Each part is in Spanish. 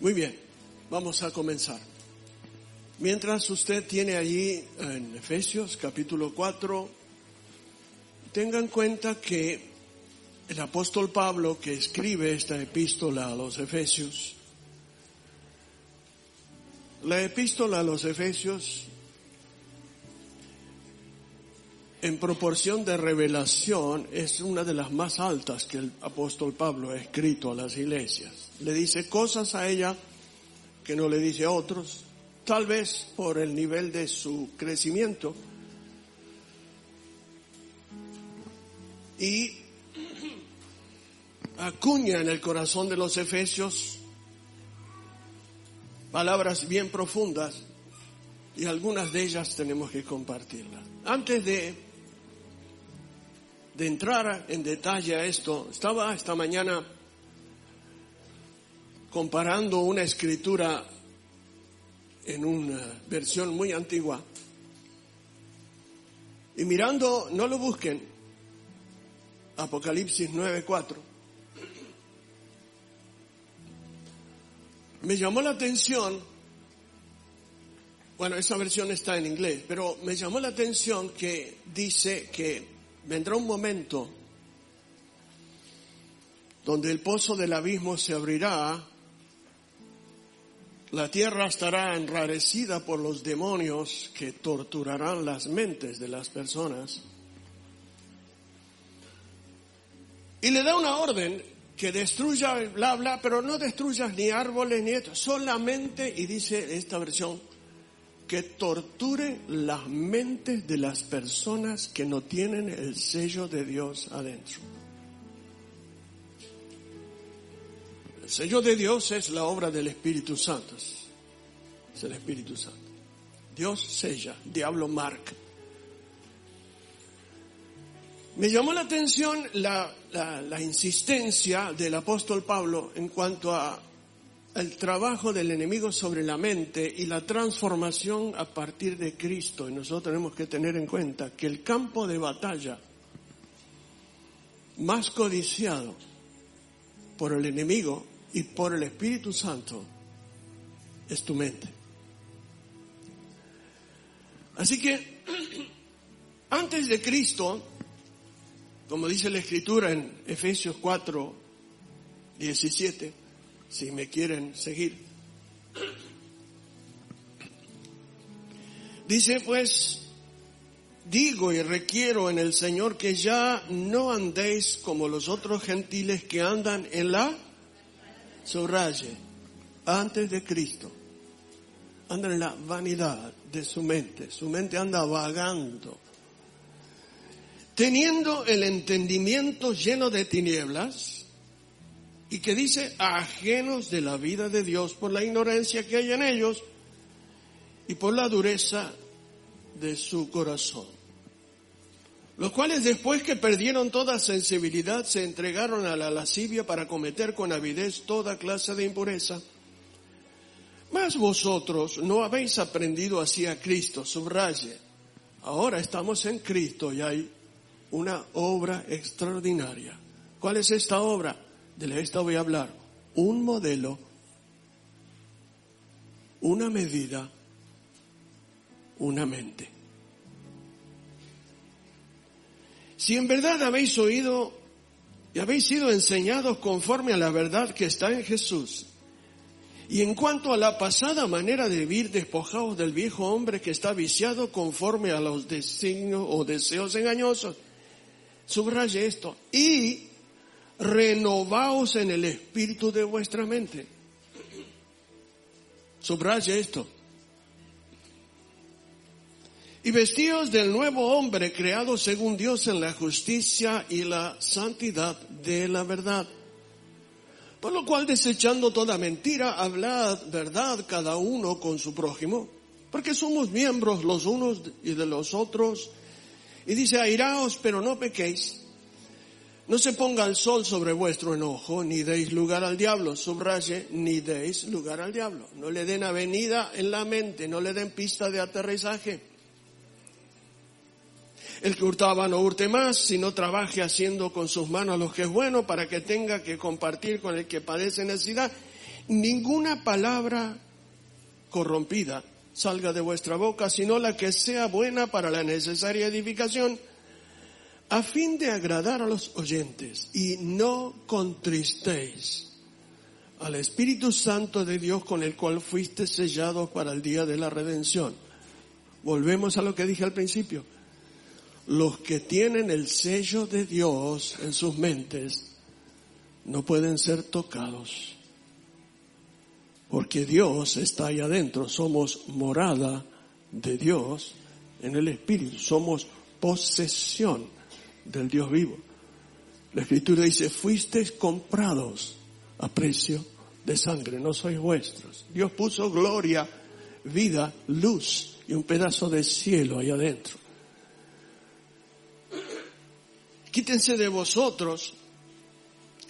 Muy bien, vamos a comenzar. Mientras usted tiene allí en Efesios capítulo 4, tenga en cuenta que el apóstol Pablo que escribe esta epístola a los Efesios, la epístola a los Efesios en proporción de revelación es una de las más altas que el apóstol Pablo ha escrito a las iglesias. Le dice cosas a ella que no le dice a otros, tal vez por el nivel de su crecimiento. Y acuña en el corazón de los efesios palabras bien profundas y algunas de ellas tenemos que compartirlas. Antes de, de entrar en detalle a esto, estaba esta mañana comparando una escritura en una versión muy antigua y mirando, no lo busquen, Apocalipsis 9:4. Me llamó la atención, bueno, esa versión está en inglés, pero me llamó la atención que dice que vendrá un momento donde el pozo del abismo se abrirá la tierra estará enrarecida por los demonios que torturarán las mentes de las personas. Y le da una orden que destruya, bla, bla, pero no destruyas ni árboles ni esto, solamente, y dice esta versión, que torture las mentes de las personas que no tienen el sello de Dios adentro. El sello de Dios es la obra del Espíritu Santo. Es el Espíritu Santo. Dios sella, diablo marca. Me llamó la atención la, la, insistencia del apóstol Pablo en cuanto a el trabajo del enemigo sobre la mente y la transformación a partir de Cristo. Y nosotros tenemos que tener en cuenta que el campo de batalla más codiciado por el enemigo y por el Espíritu Santo es tu mente. Así que antes de Cristo, como dice la Escritura en Efesios 4, 17, si me quieren seguir, dice pues, digo y requiero en el Señor que ya no andéis como los otros gentiles que andan en la subraye, antes de Cristo, anda en la vanidad de su mente, su mente anda vagando, teniendo el entendimiento lleno de tinieblas, y que dice ajenos de la vida de Dios por la ignorancia que hay en ellos y por la dureza de su corazón los cuales después que perdieron toda sensibilidad se entregaron a la lascivia para cometer con avidez toda clase de impureza. Mas vosotros no habéis aprendido así a Cristo, subraye. Ahora estamos en Cristo y hay una obra extraordinaria. ¿Cuál es esta obra? De esta voy a hablar. Un modelo, una medida, una mente. Si en verdad habéis oído y habéis sido enseñados conforme a la verdad que está en Jesús, y en cuanto a la pasada manera de vivir, despojados del viejo hombre que está viciado conforme a los designios o deseos engañosos, subraye esto, y renovaos en el espíritu de vuestra mente. Subraye esto y vestidos del nuevo hombre creado según Dios en la justicia y la santidad de la verdad. Por lo cual, desechando toda mentira, hablad verdad cada uno con su prójimo, porque somos miembros los unos y de los otros. Y dice, airaos, pero no pequéis. No se ponga el sol sobre vuestro enojo, ni deis lugar al diablo. Subraye, ni deis lugar al diablo. No le den avenida en la mente, no le den pista de aterrizaje. El que hurtaba no hurte más, sino trabaje haciendo con sus manos lo que es bueno para que tenga que compartir con el que padece necesidad. ninguna palabra corrompida salga de vuestra boca, sino la que sea buena para la necesaria edificación, a fin de agradar a los oyentes, y no contristéis al Espíritu Santo de Dios con el cual fuiste sellado para el día de la redención. Volvemos a lo que dije al principio. Los que tienen el sello de Dios en sus mentes no pueden ser tocados. Porque Dios está ahí adentro. Somos morada de Dios en el Espíritu. Somos posesión del Dios vivo. La Escritura dice, fuisteis comprados a precio de sangre, no sois vuestros. Dios puso gloria, vida, luz y un pedazo de cielo ahí adentro. Quítense de vosotros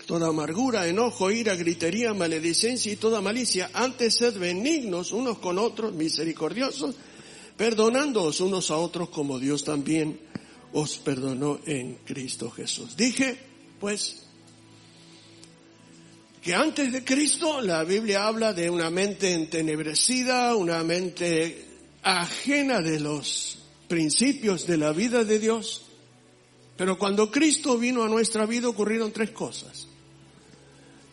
toda amargura, enojo, ira, gritería, maledicencia y toda malicia. Antes sed benignos unos con otros, misericordiosos, perdonándoos unos a otros como Dios también os perdonó en Cristo Jesús. Dije, pues, que antes de Cristo la Biblia habla de una mente entenebrecida, una mente ajena de los principios de la vida de Dios. Pero cuando Cristo vino a nuestra vida ocurrieron tres cosas.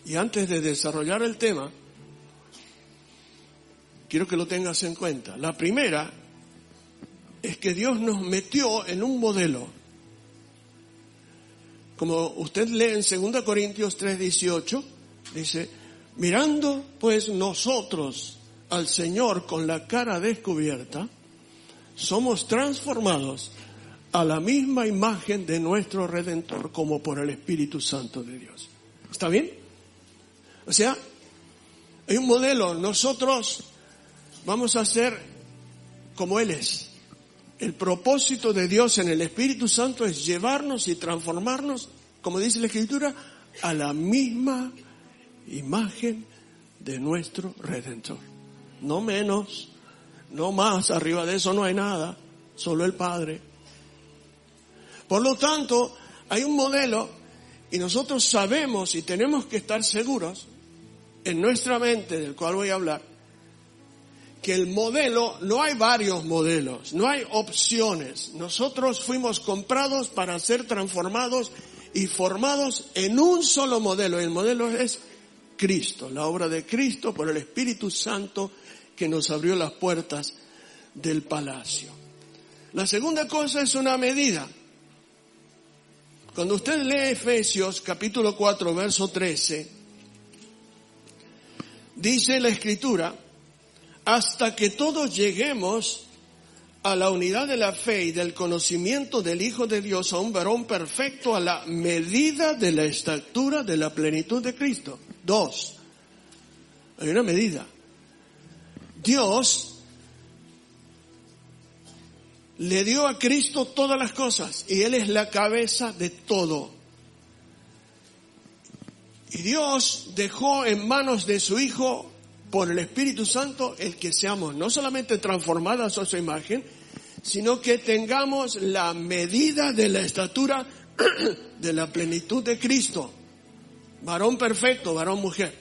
Y antes de desarrollar el tema, quiero que lo tengas en cuenta. La primera es que Dios nos metió en un modelo. Como usted lee en 2 Corintios 3:18, Dice, mirando pues nosotros al Señor con la cara descubierta, somos transformados a la misma imagen de nuestro Redentor como por el Espíritu Santo de Dios. ¿Está bien? O sea, hay un modelo, nosotros vamos a ser como Él es. El propósito de Dios en el Espíritu Santo es llevarnos y transformarnos, como dice la Escritura, a la misma imagen de nuestro Redentor. No menos, no más, arriba de eso no hay nada, solo el Padre. Por lo tanto, hay un modelo y nosotros sabemos y tenemos que estar seguros en nuestra mente, del cual voy a hablar, que el modelo, no hay varios modelos, no hay opciones. Nosotros fuimos comprados para ser transformados y formados en un solo modelo. El modelo es Cristo, la obra de Cristo por el Espíritu Santo que nos abrió las puertas del palacio. La segunda cosa es una medida. Cuando usted lee Efesios capítulo 4 verso 13, dice la escritura, hasta que todos lleguemos a la unidad de la fe y del conocimiento del Hijo de Dios, a un varón perfecto, a la medida de la estatura de la plenitud de Cristo. Dos, hay una medida. Dios le dio a Cristo todas las cosas y Él es la cabeza de todo. Y Dios dejó en manos de su Hijo por el Espíritu Santo el que seamos no solamente transformadas a su imagen, sino que tengamos la medida de la estatura de la plenitud de Cristo varón perfecto, varón mujer.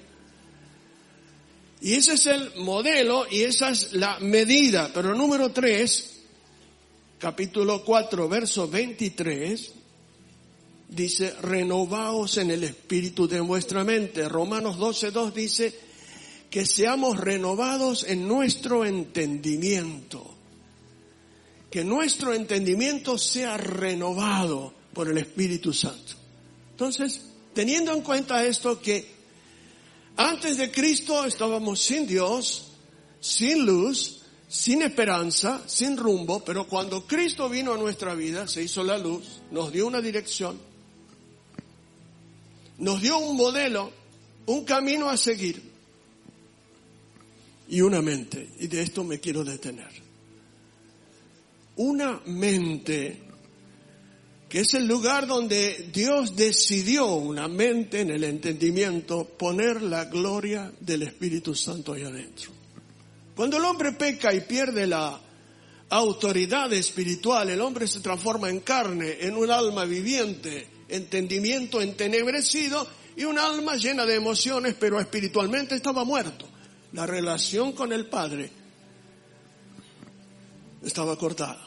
Y ese es el modelo y esa es la medida. Pero número 3, capítulo 4, verso 23, dice, renovaos en el espíritu de vuestra mente. Romanos 12, 2 dice, que seamos renovados en nuestro entendimiento. Que nuestro entendimiento sea renovado por el Espíritu Santo. Entonces, teniendo en cuenta esto que antes de Cristo estábamos sin Dios, sin luz, sin esperanza, sin rumbo, pero cuando Cristo vino a nuestra vida, se hizo la luz, nos dio una dirección, nos dio un modelo, un camino a seguir y una mente. Y de esto me quiero detener. Una mente que es el lugar donde Dios decidió una mente en el entendimiento poner la gloria del Espíritu Santo ahí adentro. Cuando el hombre peca y pierde la autoridad espiritual, el hombre se transforma en carne, en un alma viviente, entendimiento entenebrecido y un alma llena de emociones, pero espiritualmente estaba muerto. La relación con el Padre estaba cortada.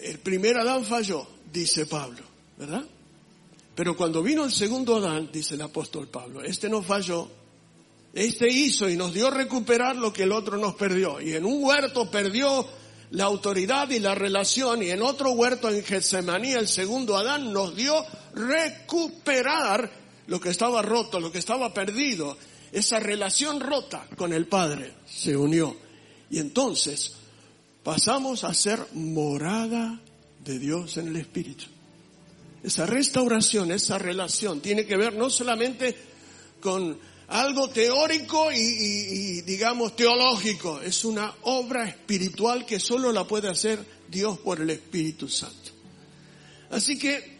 El primer Adán falló, dice Pablo, ¿verdad? Pero cuando vino el segundo Adán, dice el apóstol Pablo, este no falló, este hizo y nos dio recuperar lo que el otro nos perdió. Y en un huerto perdió la autoridad y la relación y en otro huerto en Getsemaní el segundo Adán nos dio recuperar lo que estaba roto, lo que estaba perdido. Esa relación rota con el Padre se unió. Y entonces pasamos a ser morada de Dios en el Espíritu. Esa restauración, esa relación tiene que ver no solamente con algo teórico y, digamos teológico, es una obra espiritual que solo la puede hacer Dios por el Espíritu Santo. Así que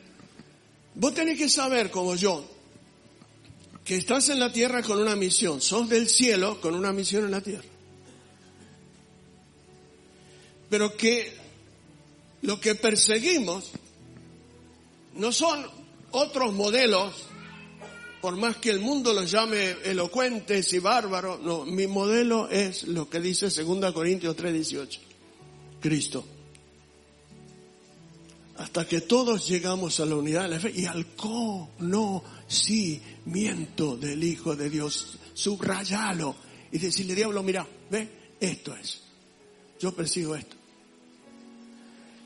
vos tenés que saber, como yo, que estás en la tierra con una misión, sos del cielo con una misión en la tierra. Pero que lo que perseguimos no son otros modelos, por más que el mundo los llame elocuentes y bárbaros, no, mi modelo es lo que dice 2 Corintios 3:18, Cristo. Hasta que todos llegamos a la unidad de la fe y al conocimiento del Hijo de Dios, subrayalo y decirle, diablo, mira, ve, esto es. Yo persigo esto.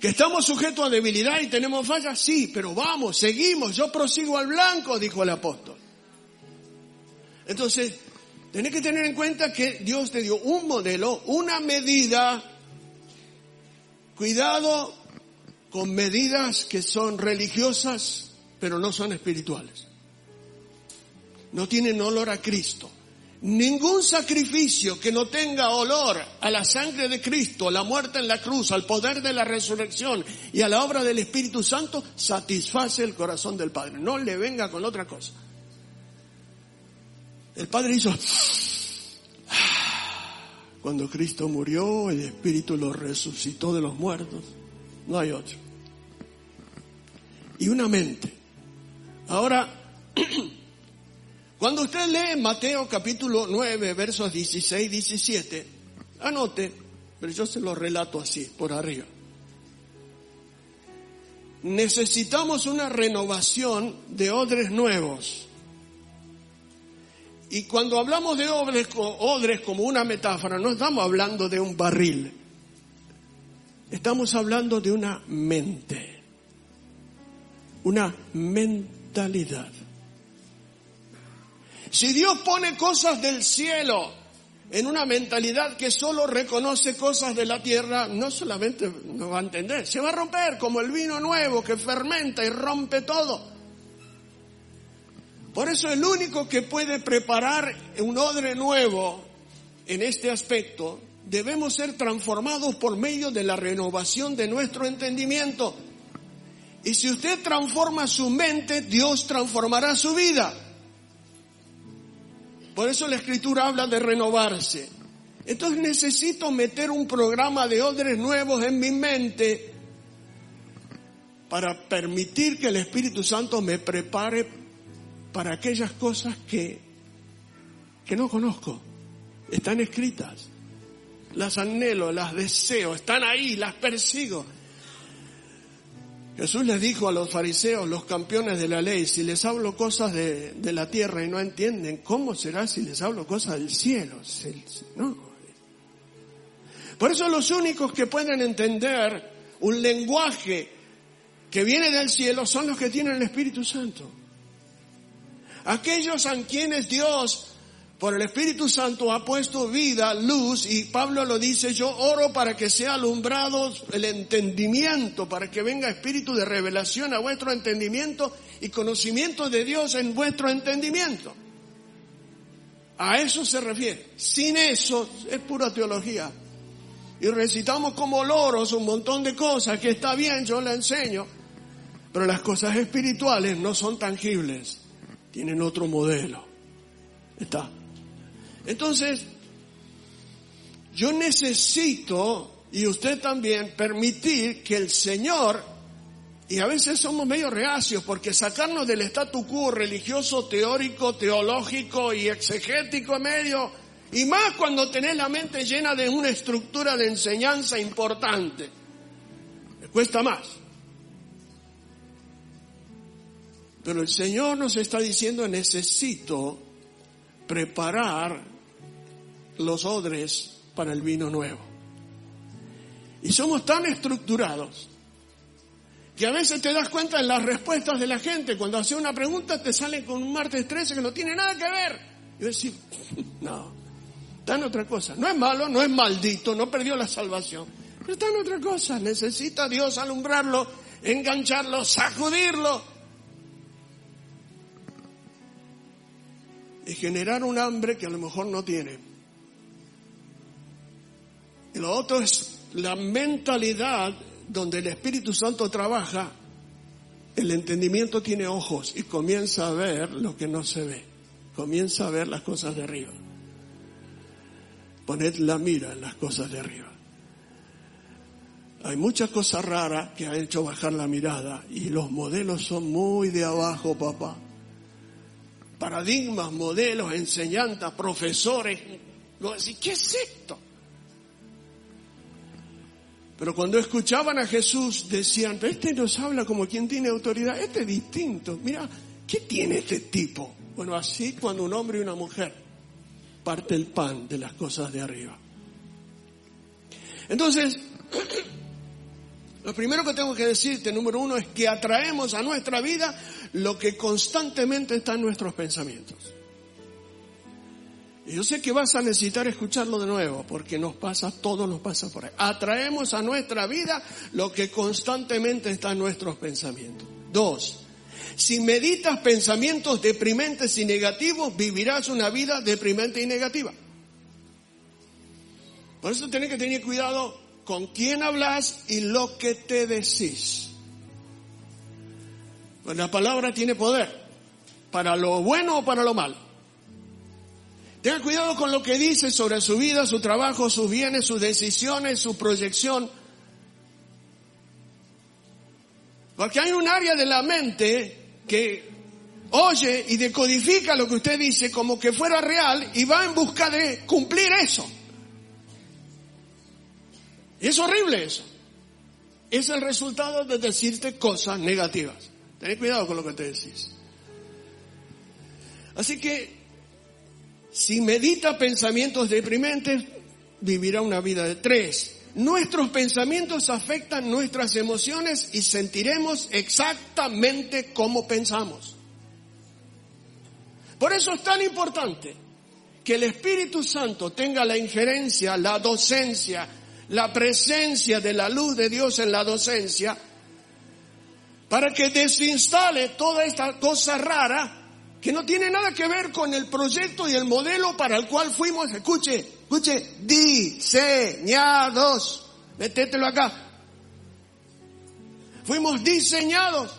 Que estamos sujetos a debilidad y tenemos fallas, sí, pero vamos, seguimos, yo prosigo al blanco, dijo el apóstol. Entonces, tenés que tener en cuenta que Dios te dio un modelo, una medida, cuidado con medidas que son religiosas, pero no son espirituales. No tienen olor a Cristo. Ningún sacrificio que no tenga olor a la sangre de Cristo, a la muerte en la cruz, al poder de la resurrección y a la obra del Espíritu Santo satisface el corazón del Padre. No le venga con otra cosa. El Padre hizo cuando Cristo murió, el Espíritu lo resucitó de los muertos. No hay otro. Y una mente. Ahora, Cuando usted lee Mateo capítulo 9, versos 16, 17, anote, pero yo se lo relato así, por arriba. Necesitamos una renovación de odres nuevos. Y cuando hablamos de odres, odres como una metáfora, no estamos hablando de un barril. Estamos hablando de una mente. Una mentalidad. Si Dios pone cosas del cielo en una mentalidad que solo reconoce cosas de la tierra, no solamente no va a entender, se va a romper como el vino nuevo que fermenta y rompe todo. Por eso el único que puede preparar un odre nuevo en este aspecto, debemos ser transformados por medio de la renovación de nuestro entendimiento. Y si usted transforma su mente, Dios transformará su vida. Por eso la escritura habla de renovarse. Entonces necesito meter un programa de odres nuevos en mi mente para permitir que el Espíritu Santo me prepare para aquellas cosas que, que no conozco. Están escritas. Las anhelo, las deseo, están ahí, las persigo. Jesús les dijo a los fariseos, los campeones de la ley, si les hablo cosas de, la tierra y no entienden, ¿cómo será si les hablo cosas del cielo? No. Por eso los únicos que pueden entender un lenguaje que viene del cielo son los que tienen el Espíritu Santo. Aquellos a quienes Dios por el Espíritu Santo ha puesto vida, luz, y Pablo lo dice, yo oro para que sea alumbrado el entendimiento, para que venga espíritu de revelación a vuestro entendimiento y conocimiento de Dios en vuestro entendimiento. A eso se refiere. Sin eso es pura teología. Y recitamos como loros un montón de cosas que está bien, yo le enseño, pero las cosas espirituales no son tangibles, tienen otro modelo. Está. Entonces, yo necesito, y usted también, permitir que el Señor Y a veces somos medio reacios porque sacarnos del statu quo religioso, teórico, teológico y exegético medio, y más cuando tenés la mente llena de una estructura de enseñanza importante, cuesta más. Pero el Señor nos está diciendo, necesito preparar los odres para el vino nuevo. Y somos tan estructurados que a veces te das cuenta en las respuestas de la gente. Cuando hace una pregunta te salen con un martes 13 que no tiene nada que ver. Y decir, no, está en otra cosa. No es malo, no es maldito, no perdió la salvación. Pero está en otra cosa. Necesita Dios alumbrarlo, engancharlo, sacudirlo. Y generar un hambre que a lo mejor no tiene. Y lo otro es la mentalidad donde el Espíritu Santo trabaja, el entendimiento tiene ojos y comienza a ver lo que no se ve. Comienza a ver las cosas de arriba. Poned la mira en las cosas de arriba. Hay muchas cosas raras que han hecho bajar la mirada y los modelos son muy de abajo, papá. Paradigmas, modelos, enseñanzas, profesores. ¿Qué es esto? Pero cuando escuchaban a Jesús decían, este nos habla como quien tiene autoridad, este es distinto. Mira, ¿qué tiene este tipo? Bueno, así cuando un hombre y una mujer parte el pan de las cosas de arriba. Entonces, lo primero que tengo que decirte, número uno, es que atraemos a nuestra vida lo que constantemente está en nuestros pensamientos. Yo sé que vas a necesitar escucharlo de nuevo, porque nos pasa, todo nos pasa por ahí. Atraemos a nuestra vida lo que constantemente está en nuestros pensamientos. Dos, si meditas pensamientos deprimentes y negativos, vivirás una vida deprimente y negativa. Por eso tenés que tener cuidado con quién hablas y lo que te decís. Pues la palabra tiene poder, para lo bueno o para lo malo. Tenga cuidado con lo que dice sobre su vida, su trabajo, sus bienes, sus decisiones, su proyección. Porque hay un área de la mente que oye y decodifica lo que usted dice como que fuera real y va en busca de cumplir eso. Y es horrible eso. Es el resultado de decirte cosas negativas. Ten cuidado con lo que te decís. Así que si medita pensamientos deprimentes, vivirá una vida de tres. Nuestros pensamientos afectan nuestras emociones y sentiremos exactamente como pensamos. Por eso es tan importante que el Espíritu Santo tenga la injerencia, la docencia, la presencia de la luz de Dios en la docencia, para que desinstale toda esta cosa rara que no tiene nada que ver con el proyecto y el modelo para el cual fuimos, escuche, escuche, diseñados. Metételo acá. Fuimos diseñados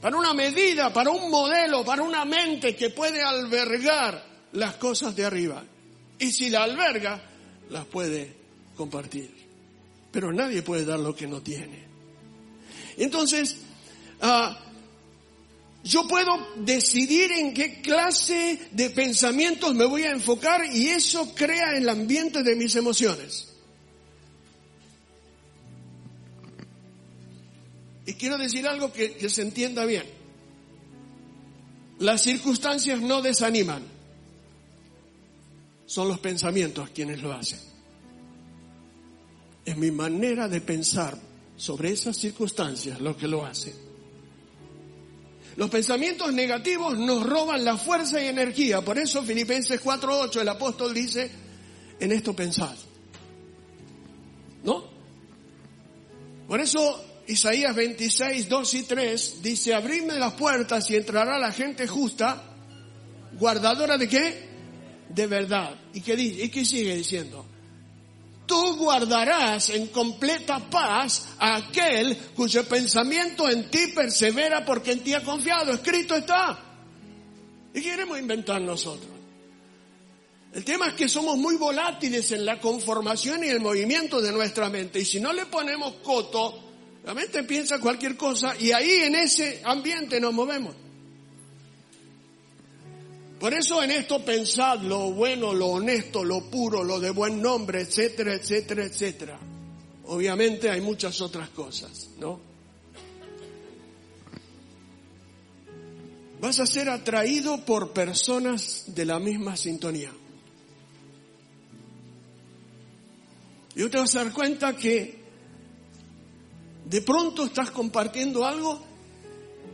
para una medida, para un modelo, para una mente que puede albergar las cosas de arriba. Y si la alberga, las puede compartir. Pero nadie puede dar lo que no tiene. Entonces, ah, yo puedo decidir en qué clase de pensamientos me voy a enfocar y eso crea el ambiente de mis emociones. Y quiero decir algo que, se entienda bien. Las circunstancias no desaniman. Son los pensamientos quienes lo hacen. Es mi manera de pensar sobre esas circunstancias lo que lo hace. Los pensamientos negativos nos roban la fuerza y energía. Por eso Filipenses 4.8 el apóstol dice, en esto pensad. ¿No? Por eso Isaías 26, 2 y 3 dice, abridme las puertas y entrará la gente justa, guardadora de qué? De verdad. ¿Y qué, dice? ¿Y qué sigue diciendo? Tú guardarás en completa paz a aquel cuyo pensamiento en ti persevera porque en ti ha confiado. Escrito está. ¿Y queremos inventar nosotros? El tema es que somos muy volátiles en la conformación y el movimiento de nuestra mente. Y si no le ponemos coto, La mente piensa cualquier cosa y ahí en ese ambiente nos movemos. Por eso en esto pensad lo bueno, lo honesto, lo puro, lo de buen nombre, etcétera, etcétera, etcétera. Obviamente hay muchas otras cosas, ¿no? Vas a ser atraído por personas de la misma sintonía. Y te vas a dar cuenta que de pronto estás compartiendo algo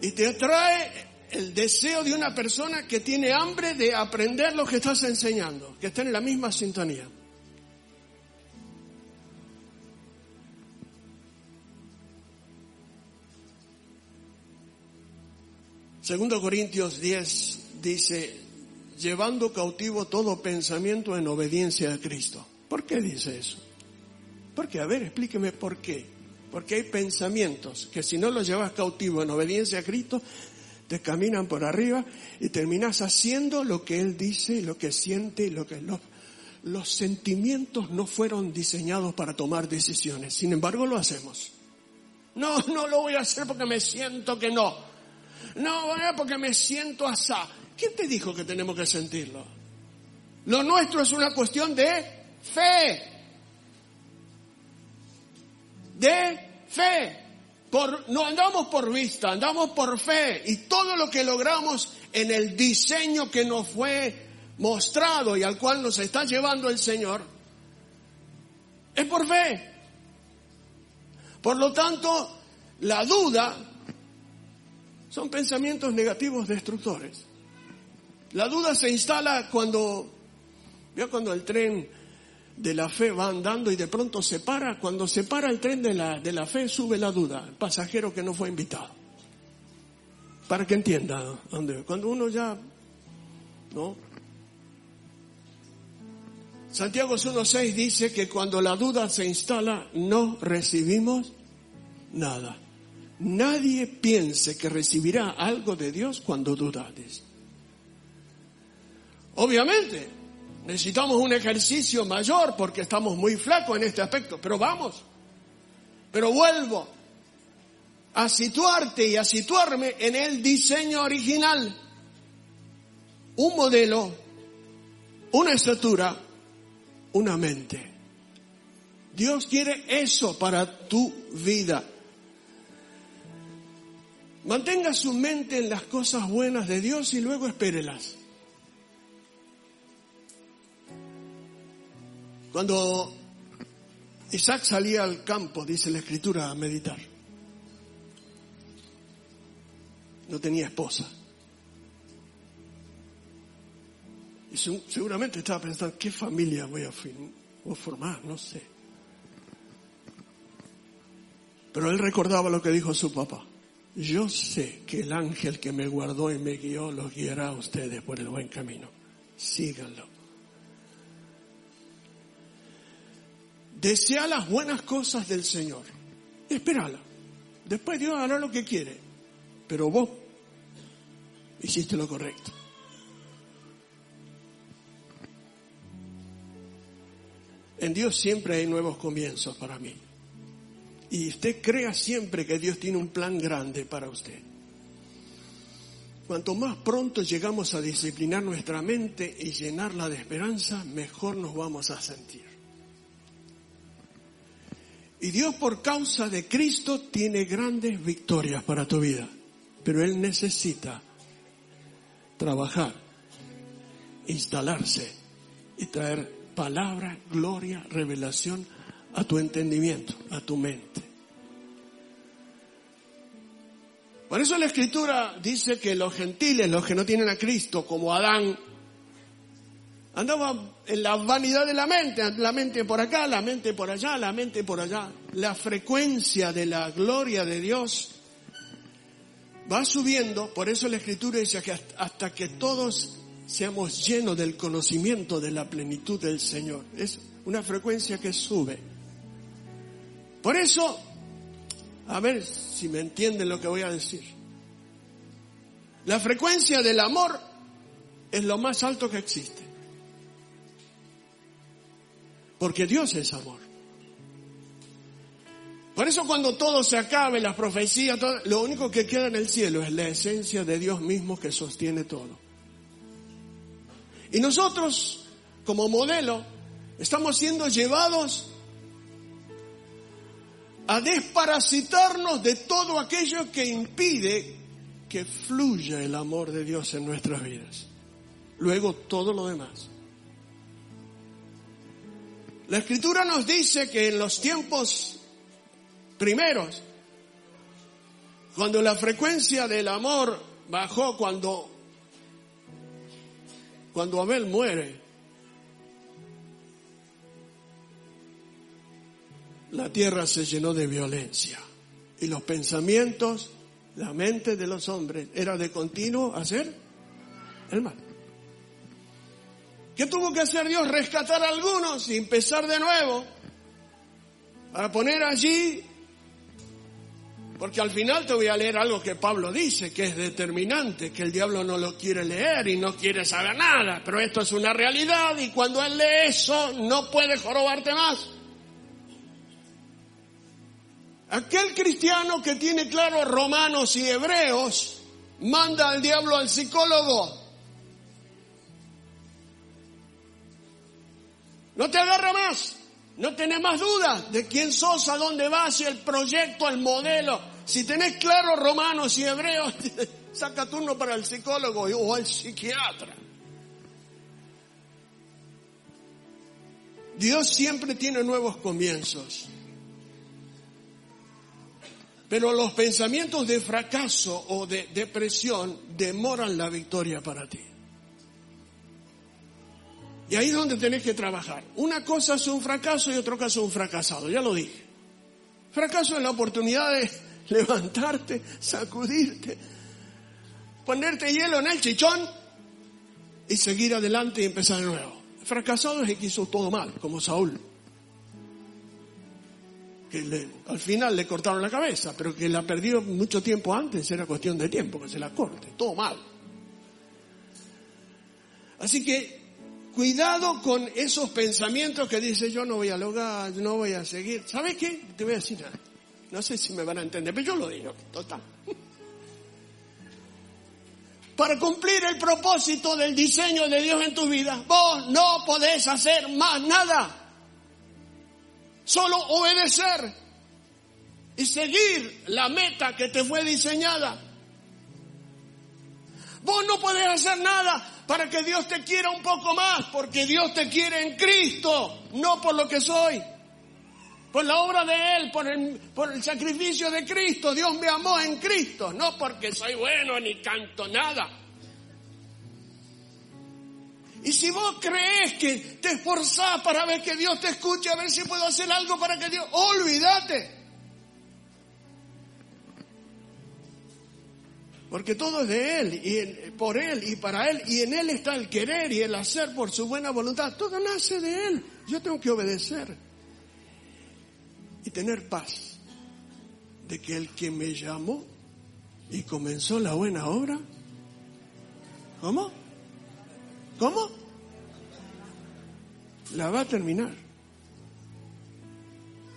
y te atrae el deseo de una persona que tiene hambre de aprender lo que estás enseñando, que está en la misma sintonía. Segundo Corintios 10 dice, llevando cautivo todo pensamiento en obediencia a Cristo. ¿Por qué dice eso? Porque, a ver, explíqueme por qué. Porque hay pensamientos que si no los llevas cautivo en obediencia a Cristo, te caminan por arriba y terminas haciendo lo que Él dice, lo que siente, lo que los, los sentimientos no fueron diseñados para tomar decisiones. Sin embargo, lo hacemos. No, no lo voy a hacer porque me siento que no. No, porque me siento asá. ¿Quién te dijo que tenemos que sentirlo? Lo nuestro es una cuestión de fe. De fe no andamos por vista, andamos por fe y todo lo que logramos en el diseño que nos fue mostrado y al cual nos está llevando el Señor es por fe. Por lo tanto, la duda son pensamientos negativos destructores. La duda se instala cuando, veo cuando el tren de la fe va andando y de pronto se para. Cuando se para el tren de la, de la fe, sube la duda, el pasajero que no fue invitado. Para que entienda. Cuando uno ya, ¿no? Santiago 1.6 dice que cuando la duda se instala, no recibimos nada. Nadie piense que recibirá algo de Dios cuando dudades. Obviamente, Necesitamos un ejercicio mayor porque estamos muy flacos en este aspecto, pero vamos. Pero vuelvo a situarte y a situarme en el diseño original. Un modelo, una estructura, una mente. Dios quiere eso para tu vida. Mantenga su mente en las cosas buenas de Dios y luego espérelas. Cuando Isaac salía al campo, dice la escritura, a meditar, no tenía esposa. Y seguramente estaba pensando, ¿qué familia voy a, formar? No sé. Pero él recordaba lo que dijo su papá. Yo sé que el ángel que me guardó y me guió los guiará a ustedes por el buen camino. Síganlo. Desea las buenas cosas del Señor. Espérala. Después Dios hará lo que quiere. Pero vos hiciste lo correcto. En Dios siempre hay nuevos comienzos para mí. Y usted crea siempre que Dios tiene un plan grande para usted. Cuanto más pronto llegamos a disciplinar nuestra mente y llenarla de esperanza, mejor nos vamos a sentir. Y Dios por causa de Cristo tiene grandes victorias para tu vida. Pero Él necesita trabajar, instalarse y traer palabra, gloria, revelación a tu entendimiento, a tu mente. Por eso la escritura dice que los gentiles, los que no tienen a Cristo, como Adán, Andaba en la vanidad de la mente, la mente por acá, la mente por allá, la mente por allá. La frecuencia de la gloria de Dios va subiendo, por eso la escritura dice que hasta que todos seamos llenos del conocimiento de la plenitud del Señor. Es una frecuencia que sube. Por eso, a ver si me entienden lo que voy a decir. La frecuencia del amor es lo más alto que existe. Porque Dios es amor. Por eso cuando todo se acabe, las profecías, todo, lo único que queda en el cielo es la esencia de Dios mismo que sostiene todo. Y nosotros, como modelo, estamos siendo llevados a desparasitarnos de todo aquello que impide que fluya el amor de Dios en nuestras vidas. Luego todo lo demás. La escritura nos dice que en los tiempos primeros, cuando la frecuencia del amor bajó, cuando, cuando Abel muere, la tierra se llenó de violencia y los pensamientos, la mente de los hombres era de continuo hacer el mal. ¿Qué tuvo que hacer Dios? Rescatar a algunos y empezar de nuevo para poner allí, porque al final te voy a leer algo que Pablo dice, que es determinante, que el diablo no lo quiere leer y no quiere saber nada, pero esto es una realidad y cuando él lee eso no puede jorobarte más. Aquel cristiano que tiene claro romanos y hebreos manda al diablo al psicólogo. No te agarra más, no tenés más dudas de quién sos, a dónde vas, el proyecto, el modelo. Si tenés claro romanos y hebreos, saca turno para el psicólogo o al psiquiatra. Dios siempre tiene nuevos comienzos. Pero los pensamientos de fracaso o de depresión demoran la victoria para ti. Y ahí es donde tenés que trabajar. Una cosa es un fracaso y otra cosa es un fracasado, ya lo dije. Fracaso es la oportunidad de levantarte, sacudirte, ponerte hielo en el chichón y seguir adelante y empezar de nuevo. Fracasado es el que hizo todo mal, como Saúl que al final le cortaron la cabeza, pero que la perdió mucho tiempo antes, era cuestión de tiempo que se la corte, todo mal. Así que cuidado con esos pensamientos que dice yo no voy a lograr, no voy a seguir. ¿Sabes qué? Te voy a decir nada. No sé si me van a entender, pero yo lo digo, total. Para cumplir el propósito del diseño de Dios en tu vida, vos no podés hacer más nada solo obedecer y seguir la meta que te fue diseñada. Vos no podés hacer nada para que Dios te quiera un poco más, porque Dios te quiere en Cristo, no por lo que soy. Por la obra de Él, por el, por el sacrificio de Cristo. Dios me amó en Cristo, no porque soy bueno ni canto nada. Y si vos crees que te esforzás para ver que Dios te escuche, a ver si puedo hacer algo para que Dios, olvídate. Porque todo es de Él, y por Él, y para Él, y en Él está el querer y el hacer por su buena voluntad. Todo nace de Él. Yo tengo que obedecer y tener paz de que el que me llamó y comenzó la buena obra, ¿cómo? ¿Cómo? La va a terminar.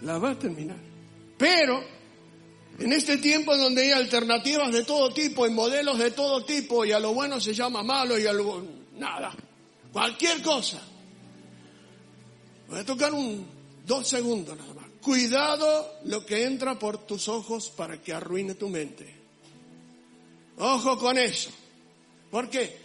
La va a terminar. Pero en este tiempo donde hay alternativas de todo tipo y modelos de todo tipo y a lo bueno se llama malo y a lo nada, cualquier cosa. Voy a tocar un dos segundos nada más. Cuidado lo que entra por tus ojos para que arruine tu mente. Ojo con eso. ¿Por qué?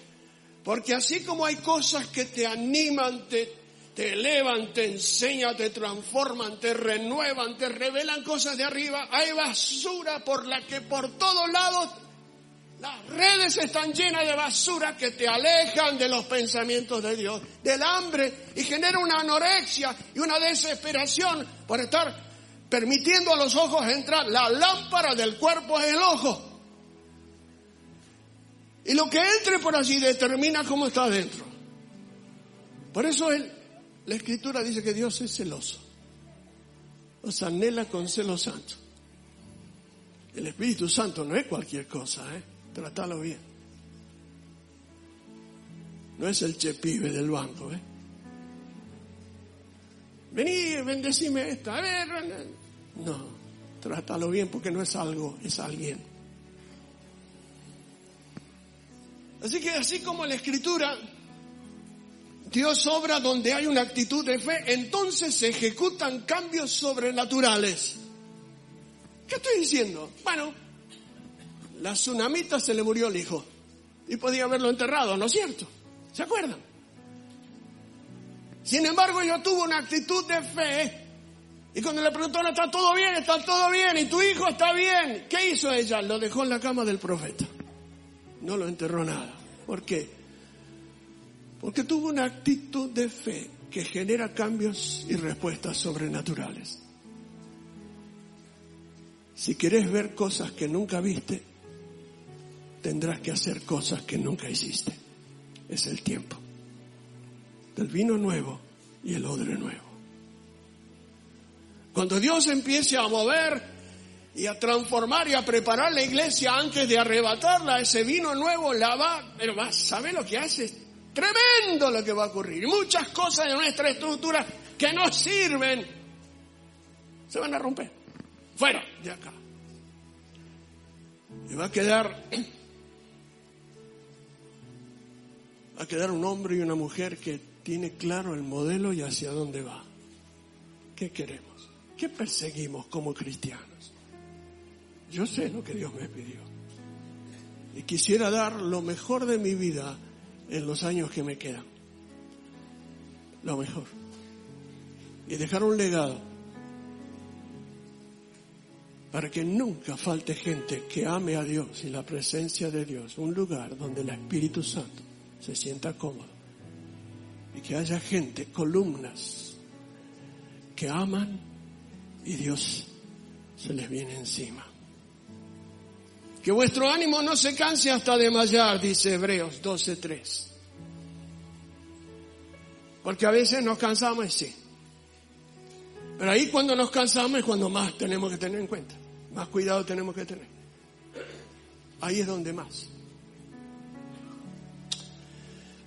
Porque así como hay cosas que te animan, te, te elevan, te enseñan, te transforman, te renuevan, te revelan cosas de arriba, hay basura por la que por todos lados las redes están llenas de basura que te alejan de los pensamientos de Dios, del hambre y genera una anorexia y una desesperación por estar permitiendo a los ojos entrar. La lámpara del cuerpo es el ojo. Y lo que entre por allí determina cómo está adentro. Por eso la escritura dice que Dios es celoso. Os anhela con celo santo. El Espíritu Santo no es cualquier cosa, ¿eh? Tratalo bien. No es el chepibe del banco, ¿eh? Vení, bendecime esta. A ver, no. Trátalo bien porque no es algo, es alguien. Así que así como la escritura, Dios obra donde hay una actitud de fe, entonces se ejecutan cambios sobrenaturales. ¿Qué estoy diciendo? Bueno, la tsunamita se le murió el hijo y podía haberlo enterrado, ¿no es cierto? ¿Se acuerdan? Sin embargo, ella tuvo una actitud de fe y cuando le preguntaron, ¿está todo bien? ¿Está todo bien? ¿Y tu hijo está bien? ¿Qué hizo ella? Lo dejó en la cama del profeta. No lo enterró nada. ¿Por qué? Porque tuvo una actitud de fe que genera cambios y respuestas sobrenaturales. Si quieres ver cosas que nunca viste, tendrás que hacer cosas que nunca hiciste. Es el tiempo del vino nuevo y el odre nuevo. Cuando Dios empiece a mover y a transformar y a preparar la iglesia antes de arrebatarla, ese vino nuevo la va, pero va, ¿sabe lo que hace? Tremendo lo que va a ocurrir. muchas cosas de nuestra estructura que no sirven se van a romper. Fuera de acá. Y va a quedar, va a quedar un hombre y una mujer que tiene claro el modelo y hacia dónde va. ¿Qué queremos? ¿Qué perseguimos como cristianos? Yo sé lo que Dios me pidió. Y quisiera dar lo mejor de mi vida en los años que me quedan. Lo mejor. Y dejar un legado para que nunca falte gente que ame a Dios y la presencia de Dios, un lugar donde el Espíritu Santo se sienta cómodo y que haya gente, columnas, que aman y Dios se les viene encima. Que vuestro ánimo no se canse hasta desmayar, dice Hebreos 12.3. Porque a veces nos cansamos sí. Pero ahí cuando nos cansamos es cuando más tenemos que tener en cuenta. Más cuidado tenemos que tener. Ahí es donde más.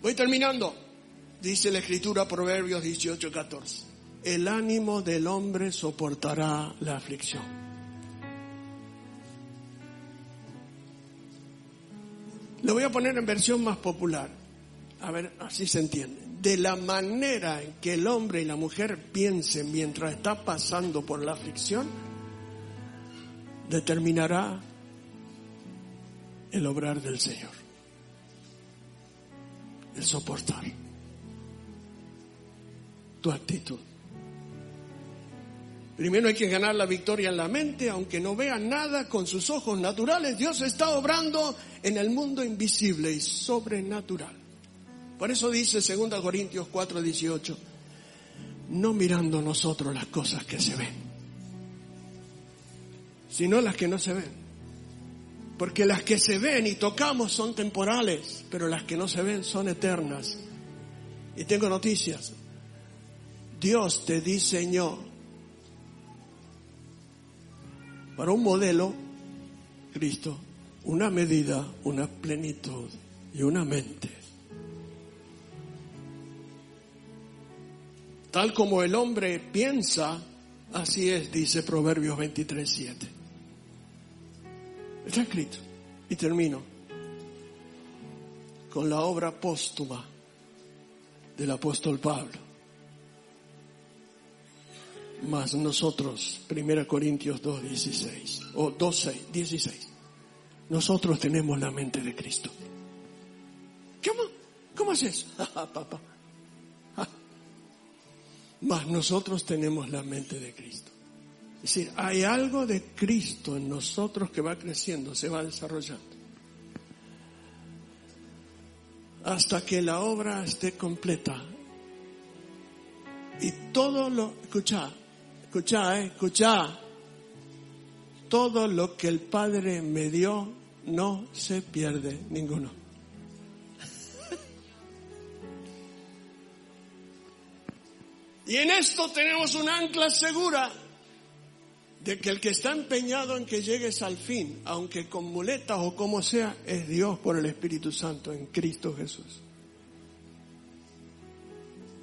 Voy terminando. Dice la escritura Proverbios 18.14 el ánimo del hombre soportará la aflicción. Lo voy a poner en versión más popular. A ver, así se entiende. De la manera en que el hombre y la mujer piensen mientras está pasando por la aflicción, determinará el obrar del Señor. El soportar. Tu actitud. Primero hay que ganar la victoria en la mente, aunque no vea nada con sus ojos naturales. Dios está obrando en el mundo invisible y sobrenatural. Por eso dice 2 Corintios 4, 18, no mirando nosotros las cosas que se ven, sino las que no se ven. Porque las que se ven y tocamos son temporales, pero las que no se ven son eternas. Y tengo noticias. Dios te diseñó para un modelo, Cristo, una medida, una plenitud y una mente. Tal como el hombre piensa, así es, dice Proverbios 23, 7. Está escrito. Y termino con la obra póstuma del apóstol Pablo. Más nosotros, 1 Corintios 2, 16, o 12, 16, nosotros tenemos la mente de Cristo. ¿Cómo? ¿Cómo es eso? Papá. Más nosotros tenemos la mente de Cristo. Es decir, hay algo de Cristo en nosotros que va creciendo, se va desarrollando. Hasta que la obra esté completa. Y todo lo, escucha, Escucha, eh, escucha. Todo lo que el Padre me dio no se pierde ninguno. Y en esto tenemos un ancla segura de que el que está empeñado en que llegues al fin, aunque con muletas o como sea, es Dios por el Espíritu Santo en Cristo Jesús.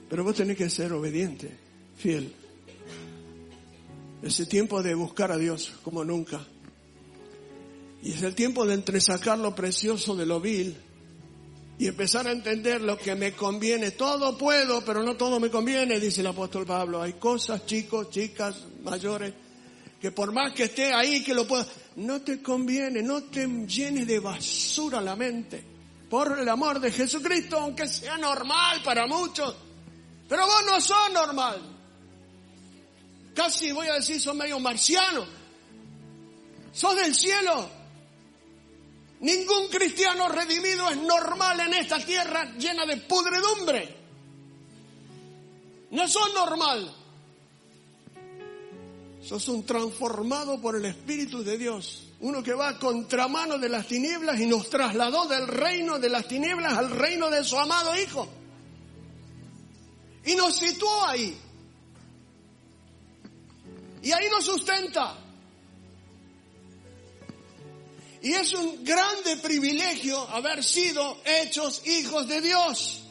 Pero vos tenés que ser obediente, fiel Ese tiempo de buscar a Dios como nunca. Y es el tiempo de entresacar lo precioso de lo vil y empezar a entender lo que me conviene. Todo puedo, pero no todo me conviene, dice el apóstol Pablo. Hay cosas, chicos, chicas, mayores, que por más que esté ahí, que lo pueda, no te conviene, no te llenes de basura la mente. Por el amor de Jesucristo, aunque sea normal para muchos. Pero vos no sos normal. Casi voy a decir, sos medio marciano. Sos del cielo. Ningún cristiano redimido es normal en esta tierra llena de pudredumbre. No sos normal. Sos un transformado por el Espíritu de Dios. Uno que va a contramano de las tinieblas y nos trasladó del reino de las tinieblas al reino de su amado Hijo. Y nos situó ahí. Y ahí nos sustenta. Y es un grande privilegio haber sido hechos hijos de Dios.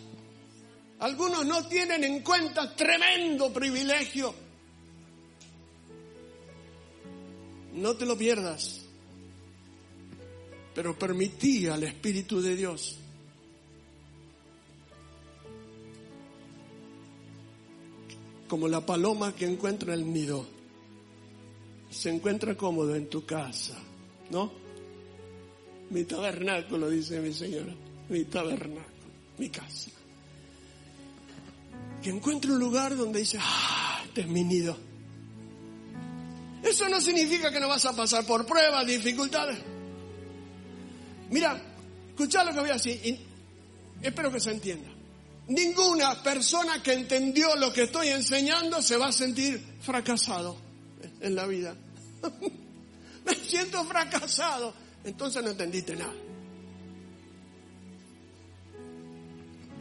Algunos no tienen en cuenta tremendo privilegio No te lo pierdas. Pero permití al Espíritu de Dios como la paloma que encuentra el nido. Se encuentra cómodo en tu casa, ¿no? Mi tabernáculo, dice mi señora, mi tabernáculo, mi casa. Que encuentre un lugar donde dice, ah, este es mi nido eso no significa que no vas a pasar por pruebas, dificultades. Mira, escucha lo que voy a decir y espero que se entienda. Ninguna persona que entendió lo que estoy enseñando se va a sentir fracasado en la vida. Me siento fracasado. Entonces no entendiste nada.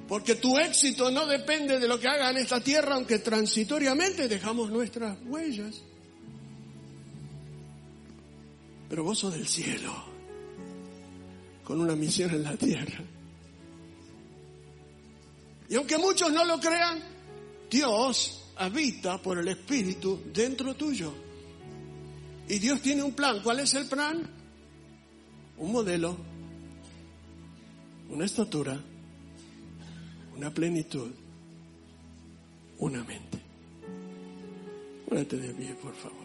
Porque tu éxito no depende de lo que haga en esta tierra, aunque transitoriamente dejamos nuestras huellas. Pero vos sos del cielo, con una misión en la tierra. Y aunque muchos no lo crean, Dios habita por el Espíritu dentro tuyo. Y Dios tiene un plan. ¿Cuál es el plan? Un modelo, una estatura, una plenitud, una mente. Ponete de por favor.